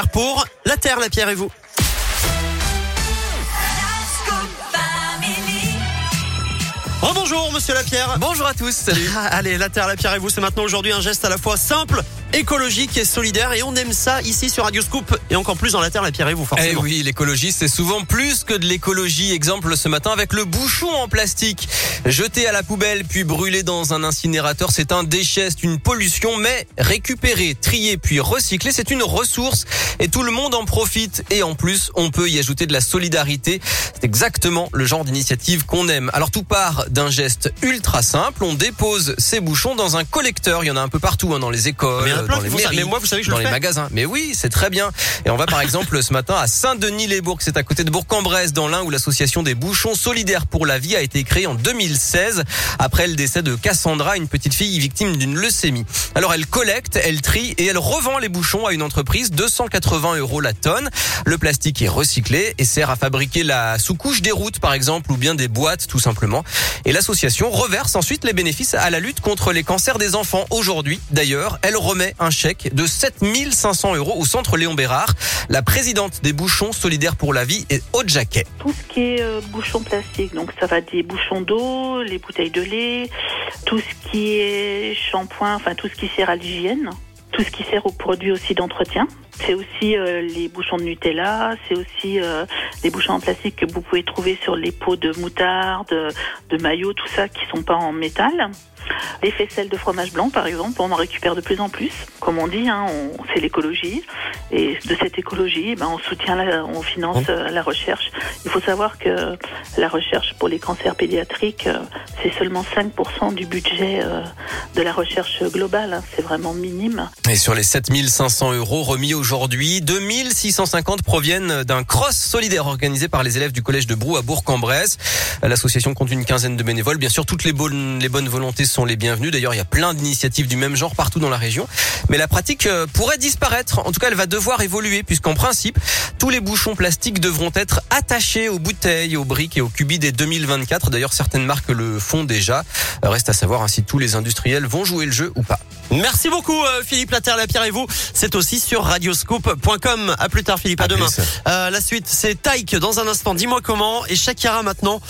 Pour La Terre, Lapierre et vous. Oh bonjour Monsieur Lapierre. Bonjour à tous, salut. Ah, Allez, La Terre, Lapierre et vous, c'est maintenant aujourd'hui un geste à la fois simple, écologique et solidaire et on aime ça ici sur Radio Scoop et encore plus dans La Terre, Lapierre et vous Eh forcément. oui, l'écologie, c'est souvent plus que de l'écologie. Exemple ce matin avec le bouchon en plastique. Jeté à la poubelle puis brûlé dans un incinérateur, c'est un déchet, c'est une pollution, mais récupéré, trié puis recyclé, c'est une ressource et tout le monde en profite. Et en plus, on peut y ajouter de la solidarité. C'est exactement le genre d'initiative qu'on aime. Alors tout part d'un geste ultra simple. On dépose ses bouchons dans un collecteur. Il y en a un peu partout, hein, dans les écoles, Mais a plein dans les ça. mairies, Mais moi, vous savez je dans le les fais. magasins. Mais oui, c'est très bien. Et on va par exemple ce matin à Saint-Denis-les-Bourgs, c'est à côté de Bourg-en-Bresse, dans l'Ain, où l'association des bouchons solidaires pour la vie a été créée en 2016 après le décès de Cassandra, une petite fille victime d'une leucémie. Alors elle collecte, elle trie et elle revend les bouchons à une entreprise 280 euros la tonne. Le plastique est recyclé et sert à fabriquer la sous-couche des routes par exemple ou bien des boîtes tout simplement. Et l'association reverse ensuite les bénéfices à la lutte contre les cancers des enfants. Aujourd'hui d'ailleurs, elle remet un chèque de 7500 euros au centre Léon Bérard. La présidente des bouchons solidaires pour la vie est Aude Jacquet. Tout ce qui est euh, bouchons plastiques, donc ça va des bouchons d'eau, les bouteilles de lait, tout ce qui est shampoing, enfin tout ce qui sert à l'hygiène, tout ce qui sert aux produits aussi d'entretien. C'est aussi euh, les bouchons de Nutella, c'est aussi euh, les bouchons en plastique que vous pouvez trouver sur les pots de moutarde, de maillot, tout ça qui sont pas en métal. Les faisselles de fromage blanc, par exemple, on en récupère de plus en plus. Comme on dit, hein, on- c'est l'écologie. Et de cette écologie, eh ben, on soutient, la, on finance euh, la recherche. Il faut savoir que la recherche pour les cancers pédiatriques, c'est seulement 5% du budget euh, de la recherche globale. hein. C'est vraiment minime. Et sur les 7500 euros remis aujourd'hui, 2650 proviennent d'un cross solidaire organisé par les élèves du collège de Brou à Bourg-en-Bresse. L'association compte une quinzaine de bénévoles. Bien sûr, toutes les bonnes, les bonnes volontés sont les bienvenues. D'ailleurs, il y a plein d'initiatives du même genre partout dans la région. Mais la pratique euh, pourrait disparaître. En tout cas, elle va devoir évoluer puisqu'en principe, tous les bouchons plastiques devront être attachés aux bouteilles, aux briques et aux cubis dès 2024. D'ailleurs, certaines marques le font déjà. Reste à savoir hein, si tous les industriels vont jouer le jeu ou pas. Merci beaucoup euh, Philippe La Terre, Lapierre et vous. C'est aussi sur radioscoop.com. À plus tard Philippe, à, À demain. Euh, la suite, c'est Taïk dans un instant. Dis-moi comment et Shakira maintenant.